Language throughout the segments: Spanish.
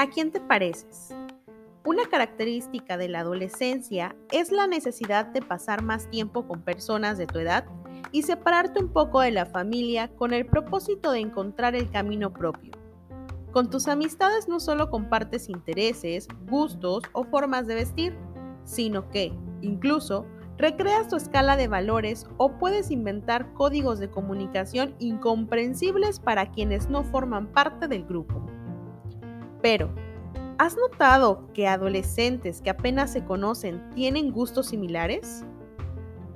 ¿A quién te pareces? Una característica de la adolescencia es la necesidad de pasar más tiempo con personas de tu edad y separarte un poco de la familia con el propósito de encontrar el camino propio. Con tus amistades no solo compartes intereses, gustos o formas de vestir, sino que, incluso, recreas tu escala de valores o puedes inventar códigos de comunicación incomprensibles para quienes no forman parte del grupo. Pero, ¿has notado que adolescentes que apenas se conocen tienen gustos similares?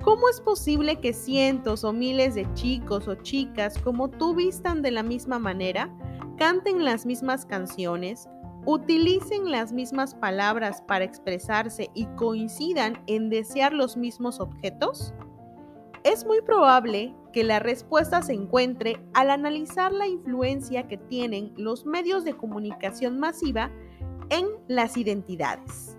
¿Cómo es posible que cientos o miles de chicos o chicas como tú vistan de la misma manera, canten las mismas canciones, utilicen las mismas palabras para expresarse y coincidan en desear los mismos objetos? Es muy probable que la respuesta se encuentre al analizar la influencia que tienen los medios de comunicación masiva en las identidades.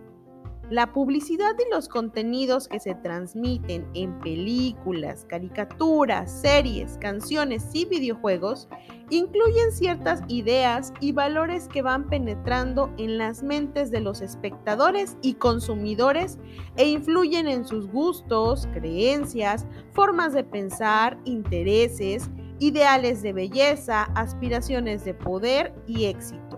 La publicidad y los contenidos que se transmiten en películas, caricaturas, series, canciones y videojuegos incluyen ciertas ideas y valores que van penetrando en las mentes de los espectadores y consumidores e influyen en sus gustos, creencias, formas de pensar, intereses, ideales de belleza, aspiraciones de poder y éxito.